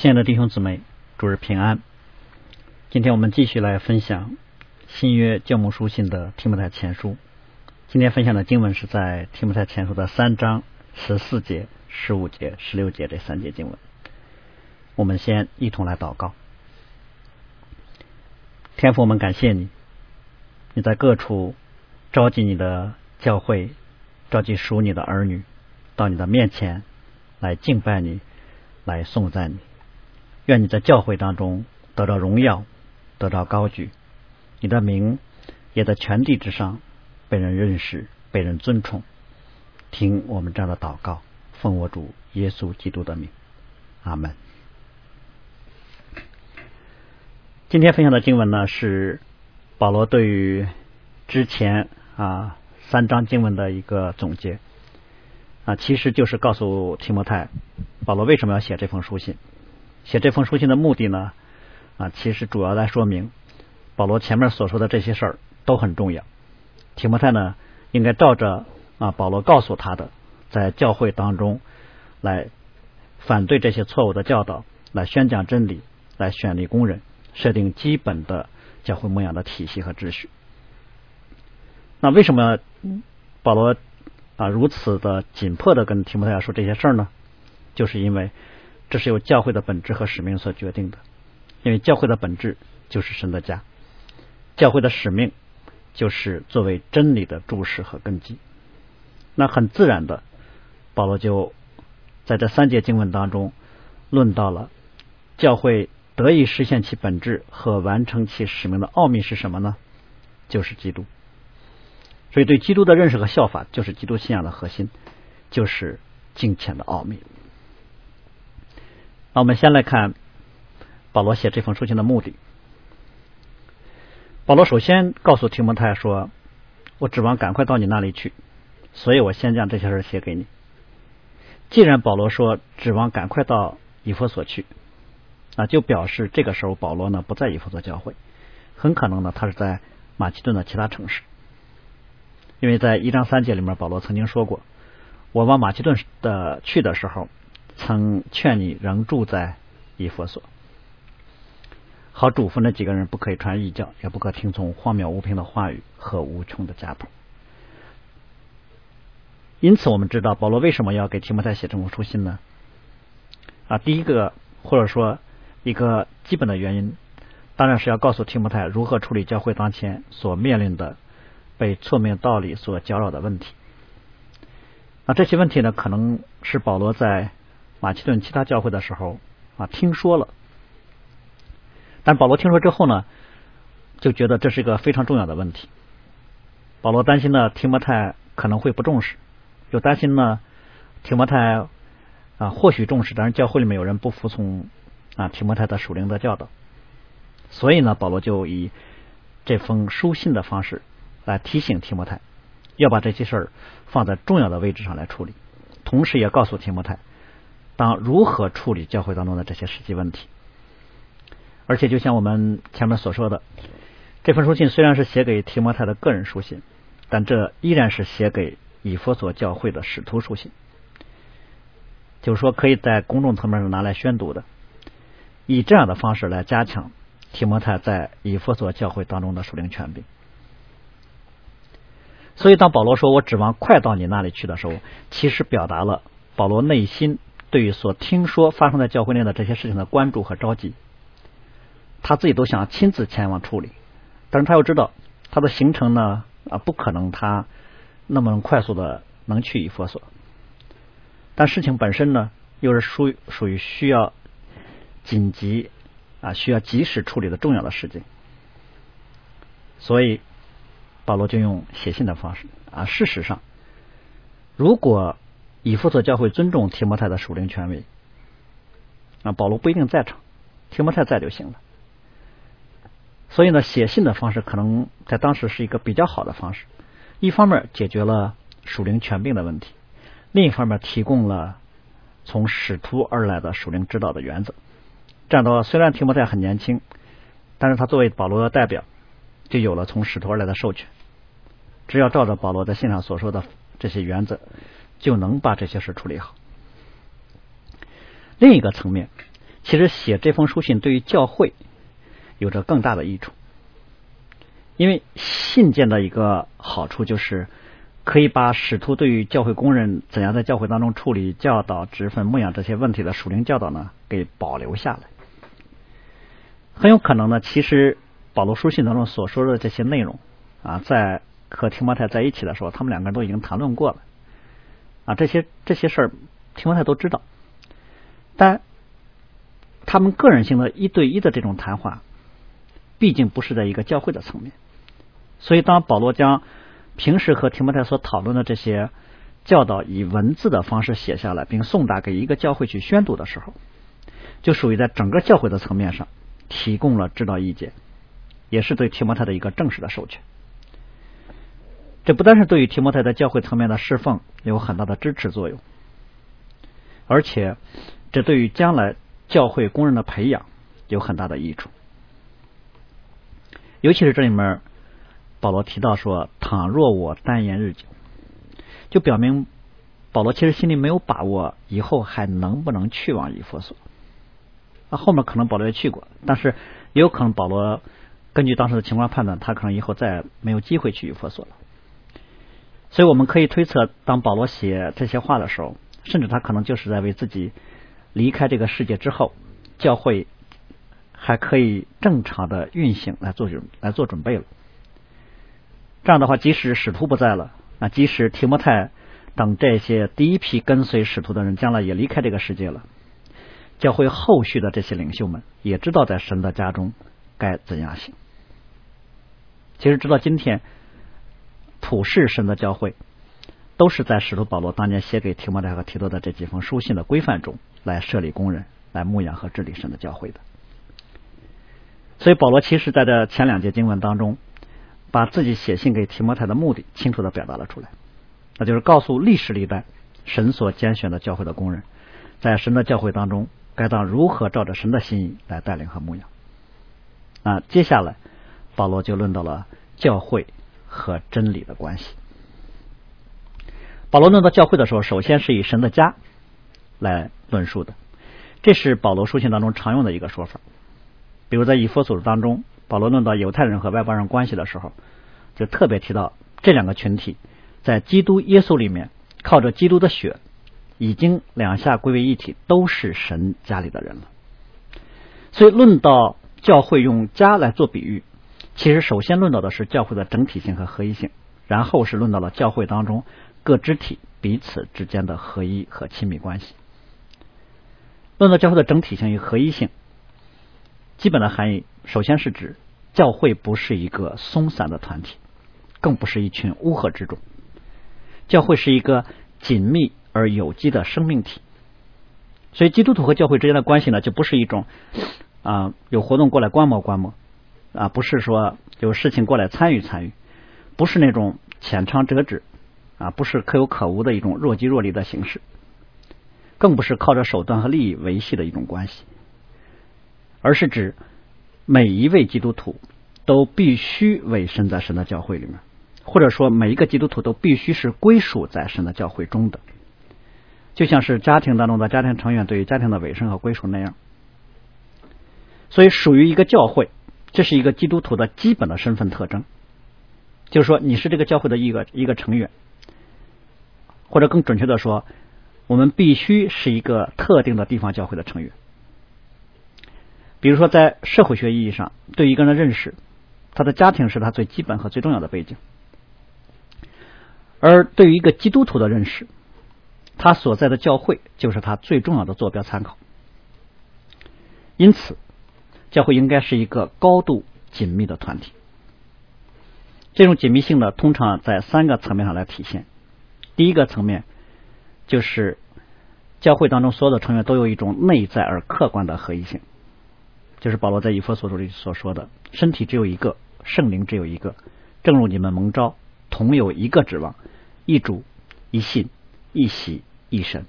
亲爱的弟兄姊妹，主日平安。今天我们继续来分享新约教牧书信的提摩太前书。今天分享的经文是在提摩太前书的三章十四节、十五节、十六节这三节经文。我们先一同来祷告。天父，我们感谢你，你在各处召集你的教会，召集属你的儿女到你的面前来敬拜你，来颂赞你。愿你在教会当中得到荣耀，得到高举，你的名也在全地之上被人认识，被人尊崇。听我们这样的祷告，奉我主耶稣基督的名，阿门。今天分享的经文呢，是保罗对于之前啊三章经文的一个总结啊，其实就是告诉提摩太，保罗为什么要写这封书信。写这封书信的目的呢，啊，其实主要来说明保罗前面所说的这些事儿都很重要。提摩太呢，应该照着啊保罗告诉他的，在教会当中来反对这些错误的教导，来宣讲真理，来选立工人，设定基本的教会牧养的体系和秩序。那为什么保罗啊如此的紧迫的跟提摩太说这些事儿呢？就是因为。这是由教会的本质和使命所决定的，因为教会的本质就是神的家，教会的使命就是作为真理的注释和根基。那很自然的，保罗就在这三节经文当中论到了教会得以实现其本质和完成其使命的奥秘是什么呢？就是基督。所以，对基督的认识和效法，就是基督信仰的核心，就是敬虔的奥秘。那我们先来看保罗写这封书信的目的。保罗首先告诉提摩太说：“我指望赶快到你那里去，所以我先将这些事写给你。”既然保罗说指望赶快到以弗所去，啊，就表示这个时候保罗呢不在以弗所教会，很可能呢他是在马其顿的其他城市，因为在一章三节里面保罗曾经说过：“我往马其顿的去的时候。”曾劝你仍住在以弗所，好嘱咐那几个人不可以传异教，也不可听从荒谬无凭的话语和无穷的家谱。因此，我们知道保罗为什么要给提摩太写这封书信呢？啊，第一个或者说一个基本的原因，当然是要告诉提摩太如何处理教会当前所面临的被错谬道理所搅扰的问题。那这些问题呢，可能是保罗在马其顿其他教会的时候啊，听说了，但保罗听说之后呢，就觉得这是一个非常重要的问题。保罗担心呢，提摩太可能会不重视，又担心呢，提摩太啊或许重视，但是教会里面有人不服从啊提摩太的属灵的教导，所以呢，保罗就以这封书信的方式来提醒提摩太，要把这些事儿放在重要的位置上来处理，同时也告诉提摩太。当如何处理教会当中的这些实际问题？而且，就像我们前面所说的，这封书信虽然是写给提摩太的个人书信，但这依然是写给以弗所教会的使徒书信，就是说可以在公众层面上拿来宣读的，以这样的方式来加强提摩太在以弗所教会当中的属灵权柄。所以，当保罗说我指望快到你那里去的时候，其实表达了保罗内心。对于所听说发生在教会内的这些事情的关注和着急，他自己都想亲自前往处理，但是他又知道他的行程呢啊不可能他那么快速的能去以佛所，但事情本身呢又是属于属于需要紧急啊需要及时处理的重要的事情，所以保罗就用写信的方式啊事实上如果。以弗所教会尊重提摩太的属灵权威啊，保罗不一定在场，提摩太在就行了。所以呢，写信的方式可能在当时是一个比较好的方式。一方面解决了属灵权柄的问题，另一方面提供了从使徒而来的属灵指导的原则。这样的话，虽然提摩太很年轻，但是他作为保罗的代表，就有了从使徒而来的授权。只要照着保罗在信上所说的这些原则。就能把这些事处理好。另一个层面，其实写这封书信对于教会有着更大的益处，因为信件的一个好处就是可以把使徒对于教会工人怎样在教会当中处理教导、职分、牧养这些问题的属灵教导呢，给保留下来。很有可能呢，其实保罗书信当中所说的这些内容啊，在和提摩太在一起的时候，他们两个人都已经谈论过了啊，这些这些事儿提摩太都知道，但。他们个人性的一对一的这种谈话，毕竟不是在一个教会的层面，所以当保罗将平时和提摩太所讨论的这些教导以文字的方式写下来，并送达给一个教会去宣读的时候，就属于在整个教会的层面上提供了指导意见，也是对提摩太的一个正式的授权。这不单是对于提摩太在教会层面的侍奉有很大的支持作用，而且这对于将来。教会工人的培养有很大的益处，尤其是这里面保罗提到说：“倘若我单言日久，就表明保罗其实心里没有把握以后还能不能去往以弗所。那后面可能保罗也去过，但是也有可能保罗根据当时的情况判断，他可能以后再没有机会去以弗所了。所以我们可以推测，当保罗写这些话的时候，甚至他可能就是在为自己。离开这个世界之后，教会还可以正常的运行来做准来做准备了。这样的话，即使使徒不在了，那即使提摩太等这些第一批跟随使徒的人将来也离开这个世界了，教会后续的这些领袖们也知道在神的家中该怎样行。其实直到今天，普世神的教会。都是在使徒保罗当年写给提摩太和提多的这几封书信的规范中来设立工人、来牧养和治理神的教会的。所以保罗其实在这前两节经文当中，把自己写信给提摩太的目的清楚的表达了出来，那就是告诉历史历代神所拣选的教会的工人，在神的教会当中该当如何照着神的心意来带领和牧养。啊，接下来保罗就论到了教会和真理的关系。保罗论到教会的时候，首先是以神的家来论述的，这是保罗书信当中常用的一个说法。比如在以弗所当中，保罗论到犹太人和外邦人关系的时候，就特别提到这两个群体在基督耶稣里面靠着基督的血，已经两下归为一体，都是神家里的人了。所以论到教会用家来做比喻，其实首先论到的是教会的整体性和合一性，然后是论到了教会当中。各肢体彼此之间的合一和亲密关系。论到教会的整体性与合一性，基本的含义首先是指教会不是一个松散的团体，更不是一群乌合之众。教会是一个紧密而有机的生命体。所以，基督徒和教会之间的关系呢，就不是一种啊有活动过来观摩观摩啊，不是说有事情过来参与参与，不是那种浅尝辄止。啊，不是可有可无的一种若即若离的形式，更不是靠着手段和利益维系的一种关系，而是指每一位基督徒都必须委身在神的教会里面，或者说每一个基督徒都必须是归属在神的教会中的，就像是家庭当中的家庭成员对于家庭的委身和归属那样。所以，属于一个教会，这是一个基督徒的基本的身份特征，就是说你是这个教会的一个一个成员。或者更准确的说，我们必须是一个特定的地方教会的成员。比如说，在社会学意义上，对一个人的认识，他的家庭是他最基本和最重要的背景；而对于一个基督徒的认识，他所在的教会就是他最重要的坐标参考。因此，教会应该是一个高度紧密的团体。这种紧密性呢，通常在三个层面上来体现。第一个层面就是教会当中所有的成员都有一种内在而客观的合一性，就是保罗在以弗所书里所说的：“身体只有一个，圣灵只有一个，正如你们蒙召，同有一个指望，一主，一信，一喜，一神，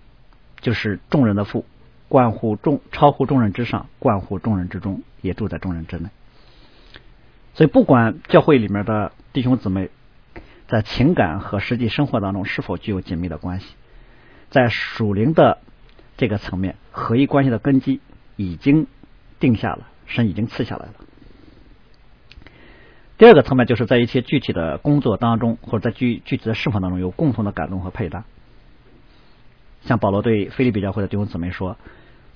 就是众人的父，关乎众，超乎众人之上，关乎众人之中，也住在众人之内。”所以，不管教会里面的弟兄姊妹。在情感和实际生活当中是否具有紧密的关系？在属灵的这个层面，合一关系的根基已经定下了，神已经赐下来了。第二个层面就是在一些具体的工作当中，或者在具具体的侍奉当中有共同的感动和配搭。像保罗对菲利比教会的弟兄姊妹说：“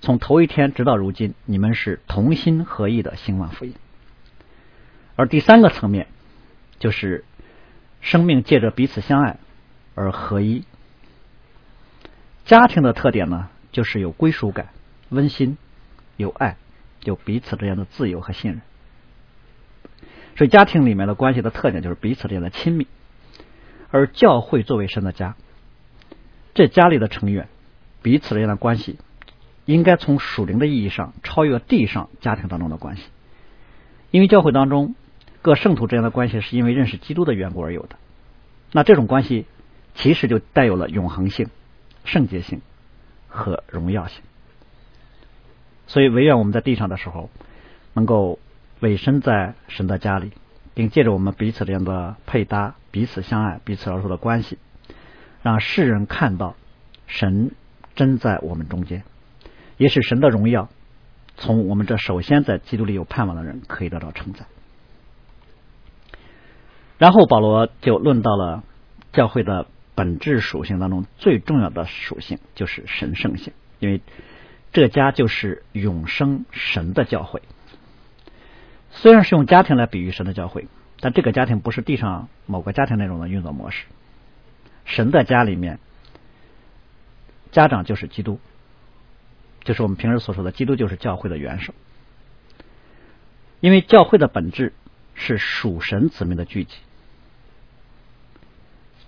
从头一天直到如今，你们是同心合意的兴旺福音。”而第三个层面就是生命借着彼此相爱而合一。家庭的特点呢，就是有归属感、温馨、有爱、有彼此之间的自由和信任。所以，家庭里面的关系的特点就是彼此之间的亲密。而教会作为神的家，这家里的成员彼此之间的关系，应该从属灵的意义上超越地上家庭当中的关系。因为教会当中各圣徒之间的关系是因为认识基督的缘故而有的。那这种关系其实就带有了永恒性。圣洁性和荣耀性，所以唯愿我们在地上的时候，能够委身在神的家里，并借着我们彼此间的配搭、彼此相爱、彼此而处的关系，让世人看到神真在我们中间，也使神的荣耀从我们这首先在基督里有盼望的人可以得到承载。然后保罗就论到了教会的。本质属性当中最重要的属性就是神圣性，因为这家就是永生神的教会。虽然是用家庭来比喻神的教会，但这个家庭不是地上某个家庭那种的运作模式。神的家里面，家长就是基督，就是我们平时所说的基督就是教会的元首。因为教会的本质是属神子民的聚集。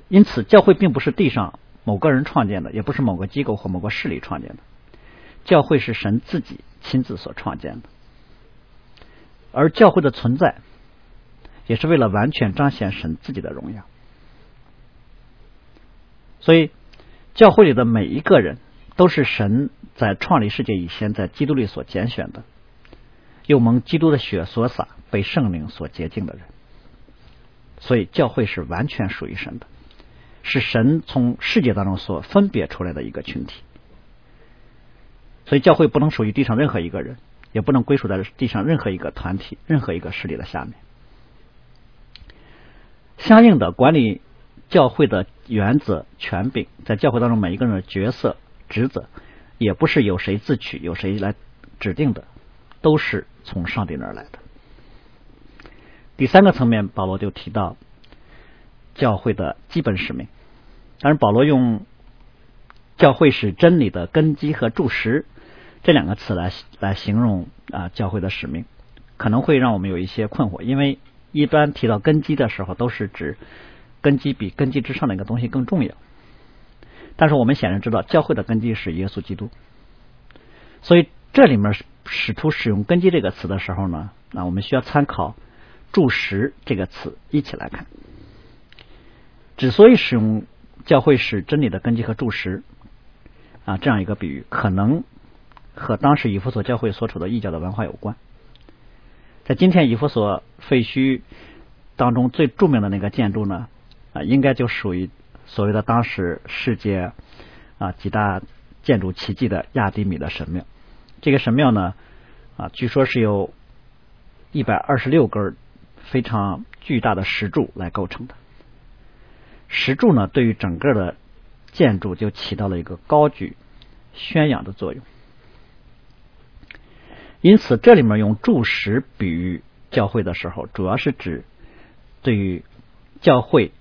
因此，教会并不是地上某个人创建的，也不是某个机构或某个势力创建的。教会是神自己亲自所创建的，而教会的存在也是为了完全彰显神自己的荣耀。所以，教会里的每一个人都是神在创立世界以前在基督里所拣选的，又蒙基督的血所洒、被圣灵所洁净的人。所以，教会是完全属于神的。是神从世界当中所分别出来的一个群体，所以教会不能属于地上任何一个人，也不能归属在地上任何一个团体、任何一个势力的下面。相应的，管理教会的原则、权柄，在教会当中每一个人的角色、职责，也不是由谁自取、由谁来指定的，都是从上帝那儿来的。第三个层面，保罗就提到教会的基本使命。但是保罗用教会是真理的根基和柱石这两个词来来形容啊教会的使命，可能会让我们有一些困惑，因为一般提到根基的时候，都是指根基比根基之上的一个东西更重要。但是我们显然知道，教会的根基是耶稣基督，所以这里面使徒使用根基这个词的时候呢，那我们需要参考柱石这个词一起来看。之所以使用。教会是真理的根基和柱石啊，这样一个比喻，可能和当时以弗所教会所处的异教的文化有关。在今天以弗所废墟当中最著名的那个建筑呢，啊，应该就属于所谓的当时世界啊几大建筑奇迹的亚迪米的神庙。这个神庙呢，啊，据说是由一百二十六根非常巨大的石柱来构成的。石柱呢，对于整个的建筑就起到了一个高举、宣扬的作用。因此，这里面用柱石比喻教会的时候，主要是指对于教会、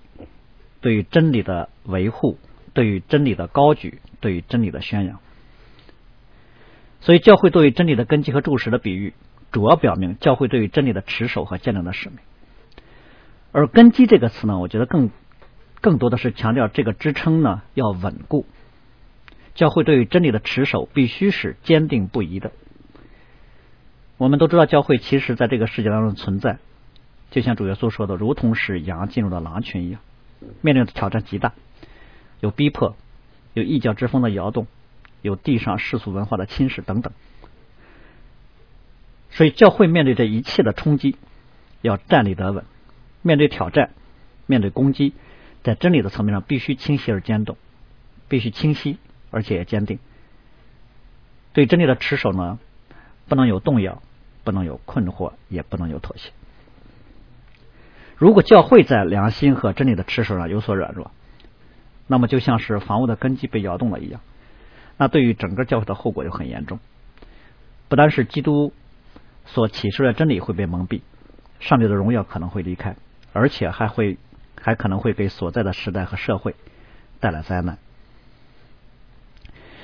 对于真理的维护、对于真理的高举、对于真理的宣扬。所以，教会对于真理的根基和柱石的比喻，主要表明教会对于真理的持守和见证的使命。而“根基”这个词呢，我觉得更。更多的是强调这个支撑呢要稳固，教会对于真理的持守必须是坚定不移的。我们都知道，教会其实在这个世界当中存在，就像主耶稣说的，如同是羊进入了狼群一样，面临的挑战极大，有逼迫，有异教之风的摇动，有地上世俗文化的侵蚀等等。所以，教会面对这一切的冲击，要站立得稳；面对挑战，面对攻击。在真理的层面上，必须清晰而坚定，必须清晰而且坚定。对真理的持守呢，不能有动摇，不能有困惑，也不能有妥协。如果教会在良心和真理的持守上有所软弱，那么就像是房屋的根基被摇动了一样，那对于整个教会的后果就很严重。不单是基督所启示的真理会被蒙蔽，上帝的荣耀可能会离开，而且还会还可能会给所在的时代和社会带来灾难。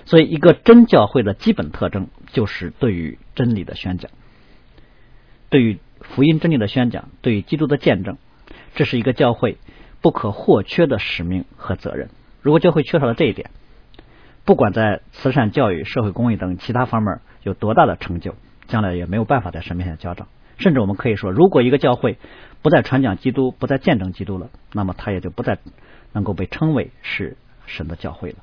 所以，一个真教会的基本特征就是对于真理的宣讲，对于福音真理的宣讲，对基督的见证，这是一个教会不可或缺的使命和责任。如果教会缺少了这一点，不管在慈善、教育、社会公益等其他方面有多大的成就，将来也没有办法在神面前交账。甚至我们可以说，如果一个教会不再传讲基督，不再见证基督了，那么他也就不再能够被称为是神的教会了。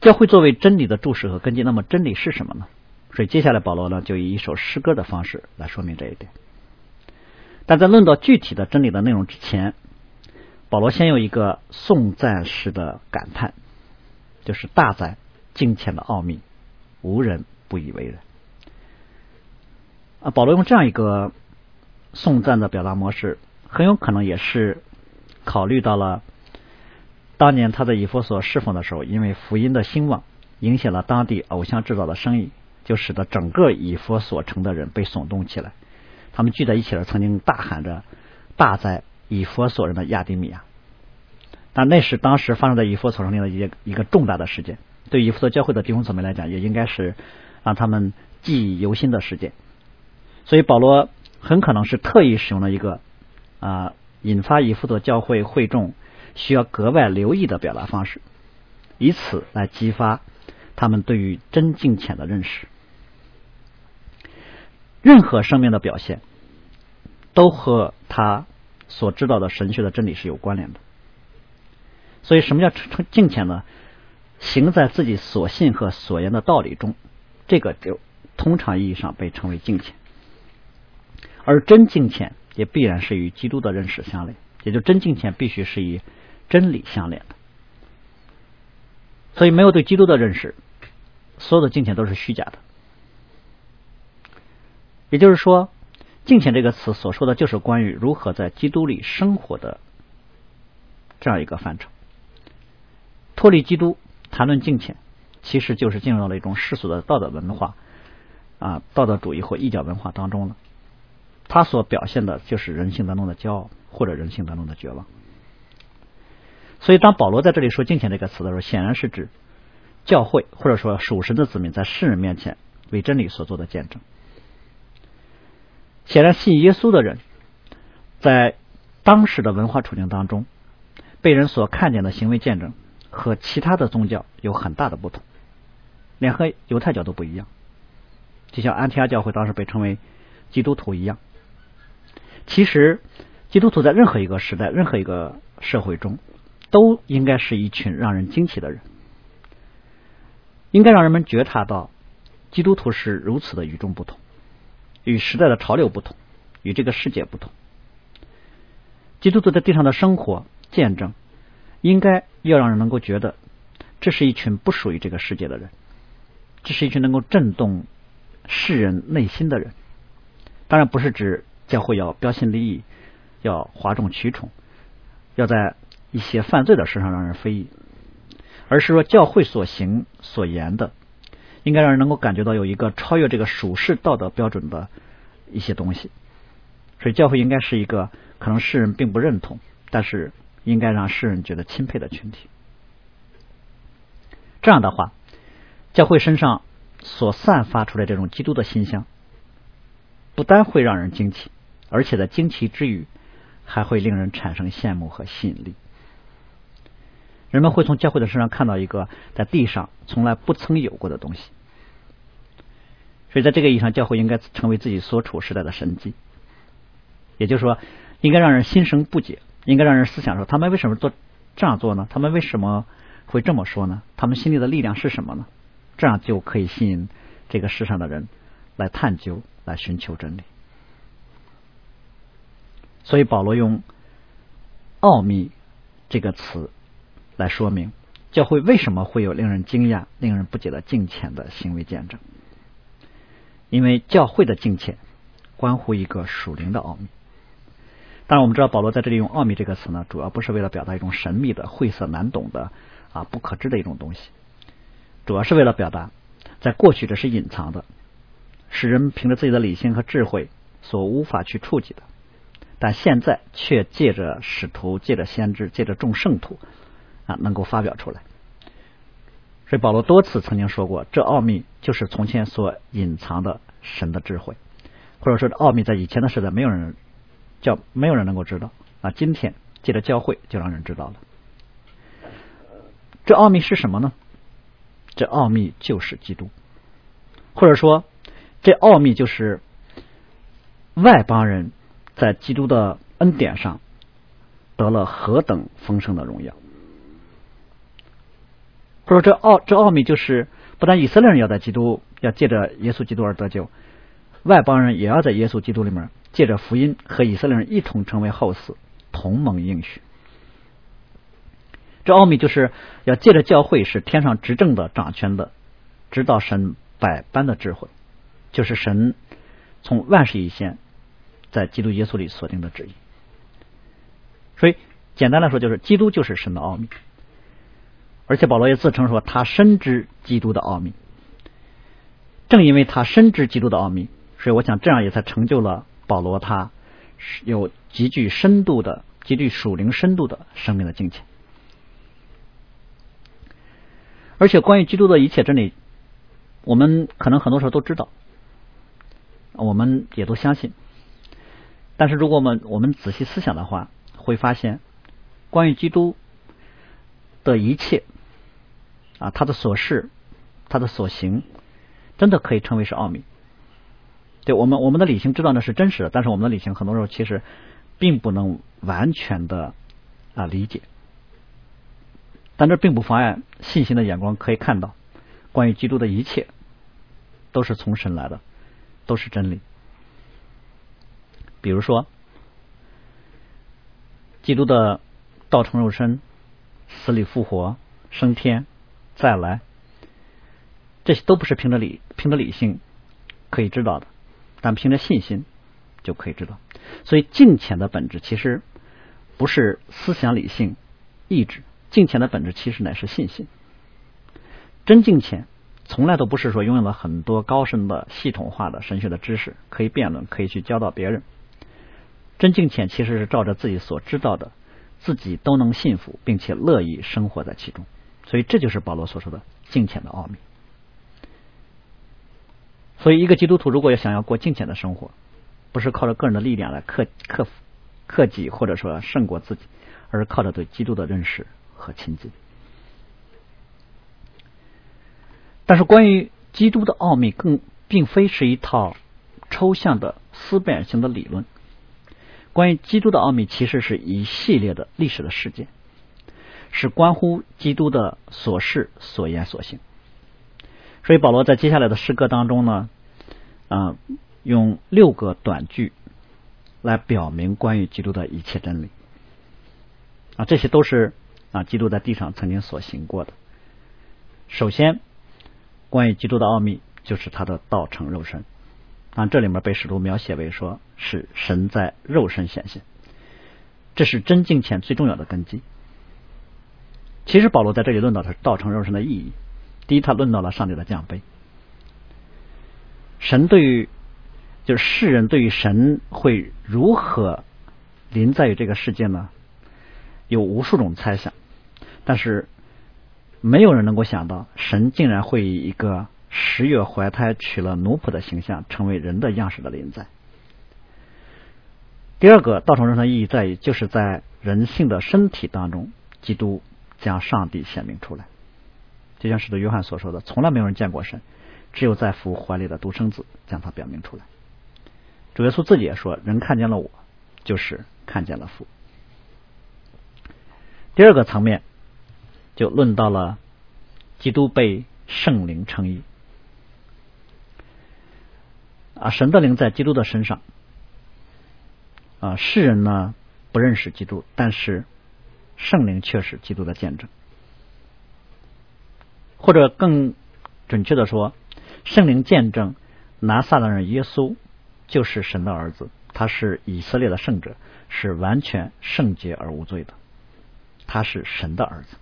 教会作为真理的注释和根基，那么真理是什么呢？所以接下来保罗呢，就以一首诗歌的方式来说明这一点。但在论到具体的真理的内容之前，保罗先有一个颂赞式的感叹，就是大在金钱的奥秘，无人不以为然。啊，保罗用这样一个颂赞的表达模式，很有可能也是考虑到了。当年他在以弗所侍奉的时候，因为福音的兴旺，影响了当地偶像制造的生意，就使得整个以佛所城的人被耸动起来。他们聚在一起了，曾经大喊着“大哉以佛所人的亚丁米亚”。但那是当时发生在以佛所城里的一一个重大的事件，对以佛所教会的弟兄姊妹来讲，也应该是让他们记忆犹新的事件。所以保罗很可能是特意使用了一个啊，引发以弗所教会会众。需要格外留意的表达方式，以此来激发他们对于真境浅的认识。任何生命的表现，都和他所知道的神学的真理是有关联的。所以，什么叫成敬虔呢？行在自己所信和所言的道理中，这个就通常意义上被称为敬虔。而真敬虔也必然是与基督的认识相连，也就真敬虔必须是以。真理相连的，所以没有对基督的认识，所有的敬虔都是虚假的。也就是说，敬虔这个词所说的就是关于如何在基督里生活的这样一个范畴。脱离基督谈论敬虔，其实就是进入到了一种世俗的道德文化啊，道德主义或异教文化当中了。它所表现的就是人性当中的骄傲，或者人性当中的绝望。所以，当保罗在这里说“敬虔”这个词的时候，显然是指教会或者说属神的子民在世人面前为真理所做的见证。显然，信耶稣的人在当时的文化处境当中，被人所看见的行为见证和其他的宗教有很大的不同，连和犹太教都不一样。就像安提阿教会当时被称为基督徒一样。其实，基督徒在任何一个时代、任何一个社会中。都应该是一群让人惊奇的人，应该让人们觉察到基督徒是如此的与众不同，与时代的潮流不同，与这个世界不同。基督徒在地上的生活见证，应该要让人能够觉得，这是一群不属于这个世界的人，这是一群能够震动世人内心的人。当然，不是指教会要标新立异，要哗众取宠，要在。一些犯罪的事上让人非议，而是说教会所行所言的，应该让人能够感觉到有一个超越这个属世道德标准的一些东西。所以教会应该是一个可能世人并不认同，但是应该让世人觉得钦佩的群体。这样的话，教会身上所散发出来这种基督的馨香，不单会让人惊奇，而且在惊奇之余，还会令人产生羡慕和吸引力。人们会从教会的身上看到一个在地上从来不曾有过的东西，所以在这个意义上，教会应该成为自己所处时代的神迹。也就是说，应该让人心生不解，应该让人思想说：他们为什么做这样做呢？他们为什么会这么说呢？他们心里的力量是什么呢？这样就可以吸引这个世上的人来探究、来寻求真理。所以保罗用“奥秘”这个词。来说明教会为什么会有令人惊讶、令人不解的敬虔的行为见证？因为教会的敬虔关乎一个属灵的奥秘。当然，我们知道保罗在这里用“奥秘”这个词呢，主要不是为了表达一种神秘的、晦涩难懂的啊不可知的一种东西，主要是为了表达，在过去这是隐藏的，使人凭着自己的理性和智慧所无法去触及的，但现在却借着使徒、借着先知、借着众圣徒啊，能够发表出来。所以保罗多次曾经说过，这奥秘就是从前所隐藏的神的智慧，或者说这奥秘在以前的时代没有人。叫没有人能够知道啊！今天借着教会就让人知道了。这奥秘是什么呢？这奥秘就是基督，或者说这奥秘就是外邦人在基督的恩典上得了何等丰盛的荣耀。或者这奥这奥秘就是不但以色列人要在基督要借着耶稣基督而得救，外邦人也要在耶稣基督里面。借着福音和以色列人一同成为后嗣，同盟应许。这奥秘就是要借着教会是天上执政的掌权的，知道神百般的智慧，就是神从万事以先在基督耶稣里所定的旨意。所以简单来说，就是基督就是神的奥秘。而且保罗也自称说，他深知基督的奥秘。正因为他深知基督的奥秘，所以我想这样也才成就了。保罗他有极具深度的、极具属灵深度的生命的境界，而且关于基督的一切真理，我们可能很多时候都知道，我们也都相信。但是如果我们我们仔细思想的话，会发现关于基督的一切啊，他的所事、他的所行，真的可以称为是奥秘。对我们，我们的理性知道那是真实的，但是我们的理性很多时候其实并不能完全的啊理解。但这并不妨碍信心的眼光可以看到，关于基督的一切都是从神来的，都是真理。比如说，基督的道成肉身、死里复活、升天、再来，这些都不是凭着理凭着理性可以知道的。但凭着信心就可以知道，所以敬虔的本质其实不是思想理性意志，敬虔的本质其实乃是信心。真敬虔从来都不是说拥有了很多高深的系统化的神学的知识可以辩论，可以去教导别人。真敬虔其实是照着自己所知道的，自己都能信服，并且乐意生活在其中。所以这就是保罗所说的敬虔的奥秘。所以，一个基督徒如果要想要过敬虔的生活，不是靠着个人的力量来克克服克己，或者说胜过自己，而是靠着对基督的认识和亲近。但是，关于基督的奥秘，更并非是一套抽象的思辨性的理论。关于基督的奥秘，其实是一系列的历史的事件，是关乎基督的所事、所言、所行。所以保罗在接下来的诗歌当中呢，啊，用六个短句来表明关于基督的一切真理啊，这些都是啊基督在地上曾经所行过的。首先，关于基督的奥秘就是他的道成肉身啊，这里面被使徒描写为说是神在肉身显现，这是真敬虔最重要的根基。其实保罗在这里论到的是道成肉身的意义。第一，他论到了上帝的降卑。神对于，就是世人对于神会如何临在于这个世界呢？有无数种猜想，但是没有人能够想到，神竟然会以一个十月怀胎取了奴仆的形象，成为人的样式的临在。第二个，道成肉身的意义在于，就是在人性的身体当中，基督将上帝显明出来。就像使徒约翰所说的，从来没有人见过神，只有在父怀里的独生子将他表明出来。主耶稣自己也说：“人看见了我，就是看见了父。”第二个层面就论到了基督被圣灵称义啊，神的灵在基督的身上啊，世人呢不认识基督，但是圣灵却是基督的见证。或者更准确的说，圣灵见证拿撒勒人耶稣就是神的儿子，他是以色列的圣者，是完全圣洁而无罪的，他是神的儿子。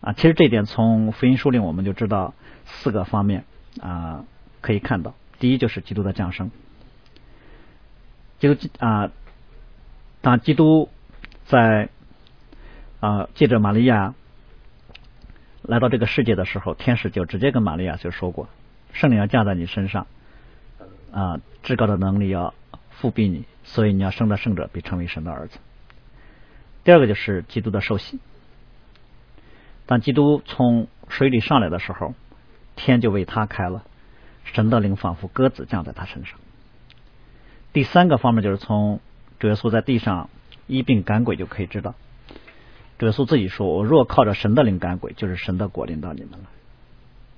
啊，其实这点从福音书里我们就知道四个方面啊，可以看到，第一就是基督的降生，基督啊，当基督在啊借着玛利亚来到这个世界的时候，天使就直接跟玛利亚就说过，圣灵要降在你身上，啊，至高的能力要复庇你，所以你要生的圣者必成为神的儿子。第二个就是基督的受洗。当基督从水里上来的时候，天就为他开了，神的灵仿佛鸽子降在他身上。第三个方面就是从主耶稣在地上一并赶鬼就可以知道，主耶稣自己说：“我若靠着神的灵赶鬼，就是神的果临到你们了。”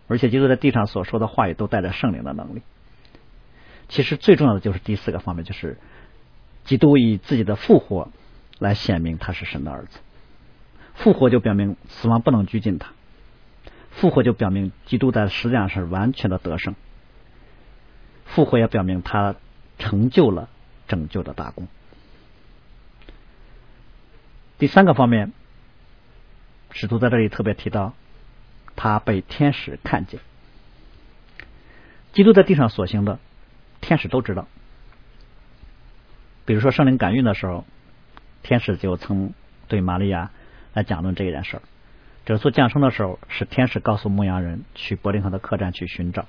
而且基督在地上所说的话语都带着圣灵的能力。其实最重要的就是第四个方面，就是基督以自己的复活来显明他是神的儿子。复活就表明死亡不能拘禁他，复活就表明基督在实际上是完全的得胜，复活也表明他成就了拯救的大功。第三个方面，使徒在这里特别提到，他被天使看见。基督在地上所行的，天使都知道。比如说圣灵感孕的时候，天使就曾对玛利亚。来讲论这件事儿。耶稣降生的时候，是天使告诉牧羊人去伯利恒的客栈去寻找。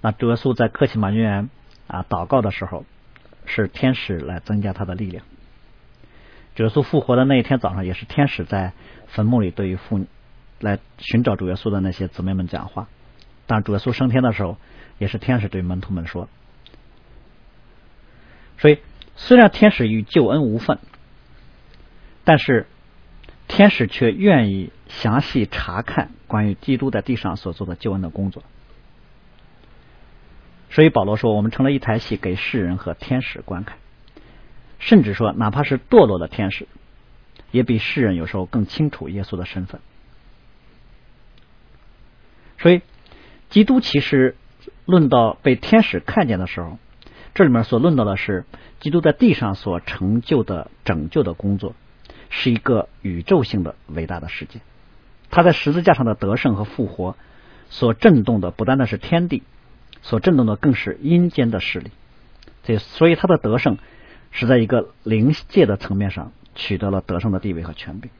那耶稣在克西马园啊祷告的时候，是天使来增加他的力量。主耶稣复活的那一天早上，也是天使在坟墓里对于妇来寻找主耶稣的那些姊妹们讲话。当主耶稣升天的时候，也是天使对门徒们说。所以，虽然天使与救恩无份，但是。天使却愿意详细查看关于基督在地上所做的救恩的工作，所以保罗说：“我们成了一台戏，给世人和天使观看。甚至说，哪怕是堕落的天使，也比世人有时候更清楚耶稣的身份。所以，基督其实论到被天使看见的时候，这里面所论到的是基督在地上所成就的拯救的工作。”是一个宇宙性的伟大的事件，他在十字架上的得胜和复活，所震动的不单单是天地，所震动的更是阴间的势力。这所以他的得胜是在一个灵界的层面上取得了得胜的地位和权柄。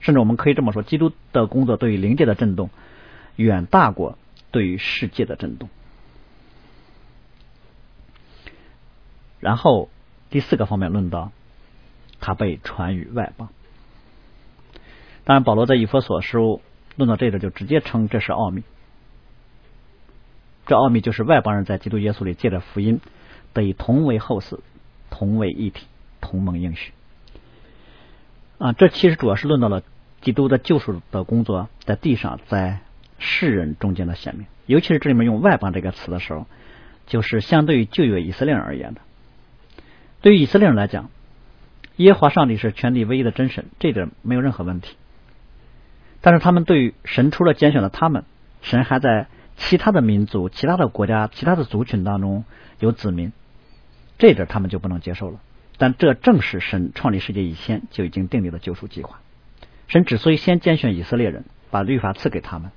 甚至我们可以这么说，基督的工作对于灵界的震动远大过对于世界的震动。然后第四个方面论到。他被传于外邦。当然，保罗在以弗所书论到这个，就直接称这是奥秘。这奥秘就是外邦人在基督耶稣里借着福音得以同为后嗣，同为一体，同盟应许。啊，这其实主要是论到了基督的救赎的工作在地上，在世人中间的显明。尤其是这里面用外邦这个词的时候，就是相对于旧约以色列人而言的。对于以色列人来讲。耶和华上帝是全地唯一的真神，这点没有任何问题。但是他们对于神除了拣选了他们，神还在其他的民族、其他的国家、其他的族群当中有子民，这点他们就不能接受了。但这正是神创立世界以前就已经订立的救赎计划。神之所以先拣选以色列人，把律法赐给他们，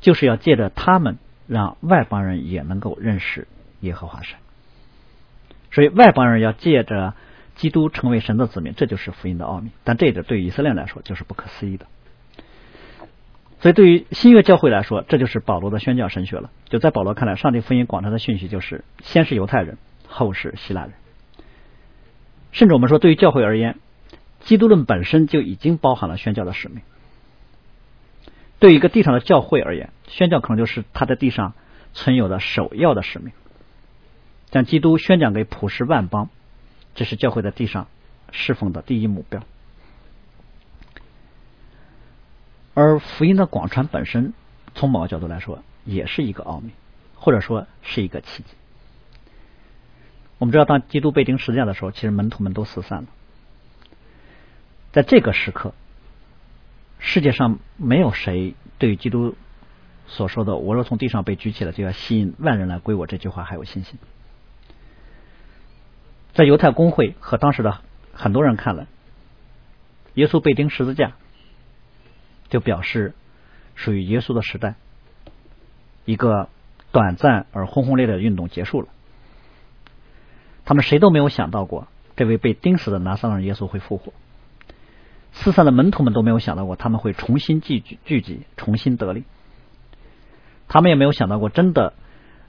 就是要借着他们让外邦人也能够认识耶和华神。所以外邦人要借着。基督成为神的子民，这就是福音的奥秘。但这一点对于以色列来说就是不可思议的。所以，对于新约教会来说，这就是保罗的宣教神学了。就在保罗看来，上帝福音广传的讯息就是先是犹太人，后是希腊人。甚至我们说，对于教会而言，基督论本身就已经包含了宣教的使命。对一个地上的教会而言，宣教可能就是他在地上存有的首要的使命，将基督宣讲给普世万邦。这是教会在地上侍奉的第一目标，而福音的广传本身，从某个角度来说，也是一个奥秘，或者说是一个奇迹。我们知道，当基督被钉十字架的时候，其实门徒们都四散了。在这个时刻，世界上没有谁对基督所说的“我若从地上被举起来，就要吸引万人来归我”这句话还有信心。在犹太公会和当时的很多人看来，耶稣被钉十字架，就表示属于耶稣的时代，一个短暂而轰轰烈烈的运动结束了。他们谁都没有想到过，这位被钉死的拿撒勒耶稣会复活。四散的门徒们都没有想到过，他们会重新聚聚聚集，重新得力。他们也没有想到过，真的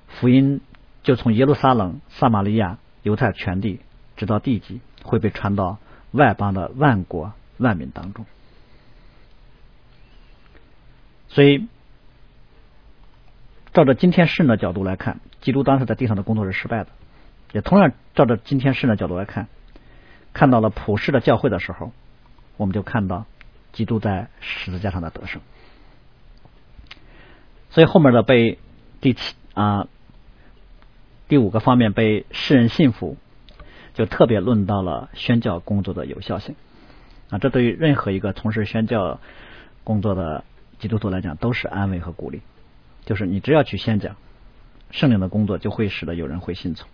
福音就从耶路撒冷、撒玛利亚、犹太全地，直到地极，会被传到外邦的万国万民当中。所以，照着今天世人的角度来看，基督当时在地上的工作是失败的；也同样照着今天世的角度来看，看到了普世的教会的时候。我们就看到基督在十字架上的得胜，所以后面的被第七啊第五个方面被世人信服，就特别论到了宣教工作的有效性啊，这对于任何一个从事宣教工作的基督徒来讲都是安慰和鼓励，就是你只要去宣讲，圣灵的工作就会使得有人会信从。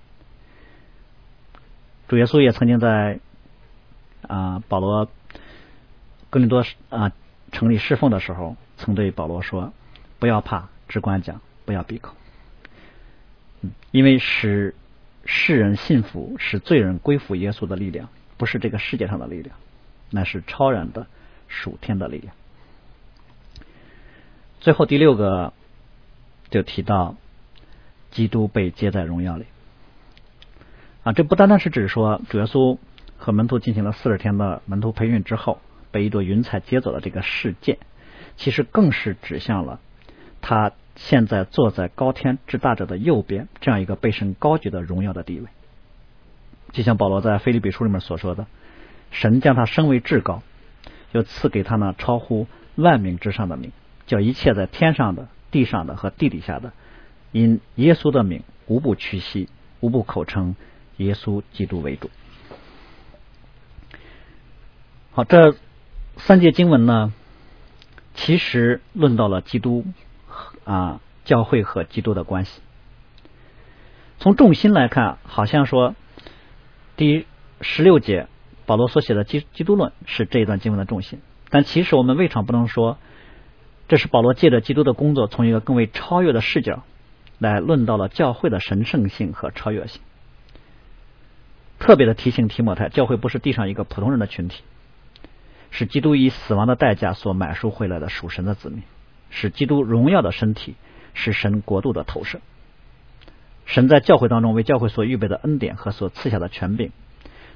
主耶稣也曾经在啊保罗。格林多啊，成立侍奉的时候，曾对保罗说：“不要怕，只管讲，不要闭口。”因为使世人信服、使罪人归服耶稣的力量，不是这个世界上的力量，那是超然的属天的力量。最后第六个就提到基督被接在荣耀里啊，这不单单是指说主耶稣和门徒进行了四十天的门徒培训之后。被一朵云彩接走的这个事件，其实更是指向了他现在坐在高天至大者的右边这样一个被神高举的荣耀的地位。就像保罗在腓立比书里面所说的：“神将他升为至高，又赐给他那超乎万名之上的名，叫一切在天上的、地上的和地底下的，因耶稣的名，无不屈膝，无不口称耶稣基督为主。”好，这。三节经文呢，其实论到了基督啊教会和基督的关系。从重心来看，好像说第十六节保罗所写的基基督论是这一段经文的重心。但其实我们未尝不能说，这是保罗借着基督的工作，从一个更为超越的视角来论到了教会的神圣性和超越性。特别的提醒提摩太，教会不是地上一个普通人的群体。是基督以死亡的代价所买赎回来的属神的子民，是基督荣耀的身体，是神国度的投射。神在教会当中为教会所预备的恩典和所赐下的权柄，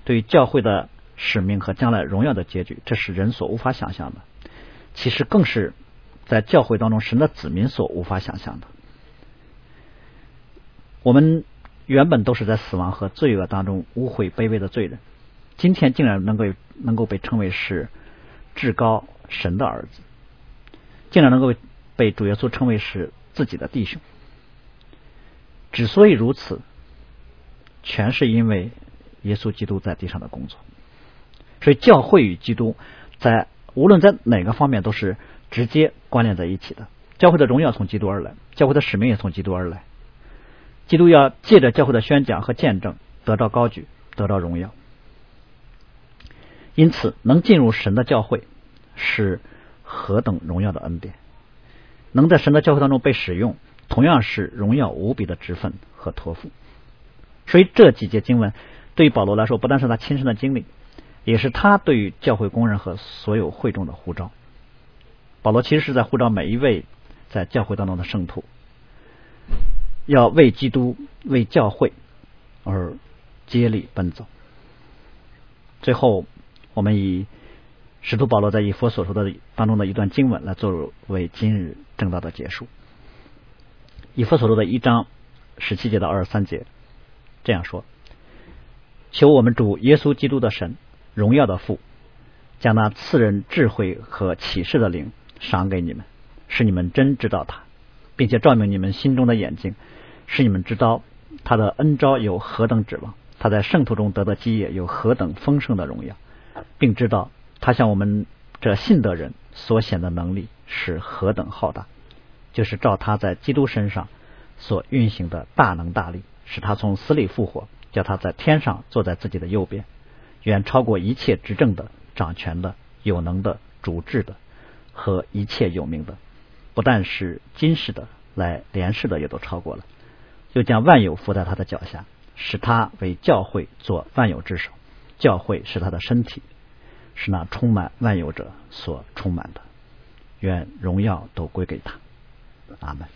对于教会的使命和将来荣耀的结局，这是人所无法想象的。其实更是在教会当中神的子民所无法想象的。我们原本都是在死亡和罪恶当中污秽卑微的罪人，今天竟然能够能够被称为是。至高神的儿子，竟然能够被主耶稣称为是自己的弟兄。之所以如此，全是因为耶稣基督在地上的工作。所以教会与基督在无论在哪个方面都是直接关联在一起的。教会的荣耀从基督而来，教会的使命也从基督而来。基督要借着教会的宣讲和见证得到高举，得到荣耀。因此，能进入神的教会是何等荣耀的恩典！能在神的教会当中被使用，同样是荣耀无比的职分和托付。所以这几节经文对于保罗来说，不但是他亲身的经历，也是他对于教会工人和所有会众的呼召。保罗其实是在呼召每一位在教会当中的圣徒，要为基督、为教会而接力奔走。最后。我们以使徒保罗在以佛所说的当中的一段经文来作为今日正道的结束。以佛所说的一章十七节到二十三节这样说：求我们主耶稣基督的神荣耀的父，将那赐人智慧和启示的灵赏给你们，使你们真知道他，并且照明你们心中的眼睛，使你们知道他的恩招有何等指望，他在圣徒中得的基业有何等丰盛的荣耀。并知道他向我们这信的人所显的能力是何等浩大，就是照他在基督身上所运行的大能大力，使他从死里复活，叫他在天上坐在自己的右边，远超过一切执政的、掌权的、有能的、主治的和一切有名的，不但是今世的，来连世的也都超过了，又将万有伏在他的脚下，使他为教会做万有之首。教会是他的身体，是那充满万有者所充满的。愿荣耀都归给他。阿门。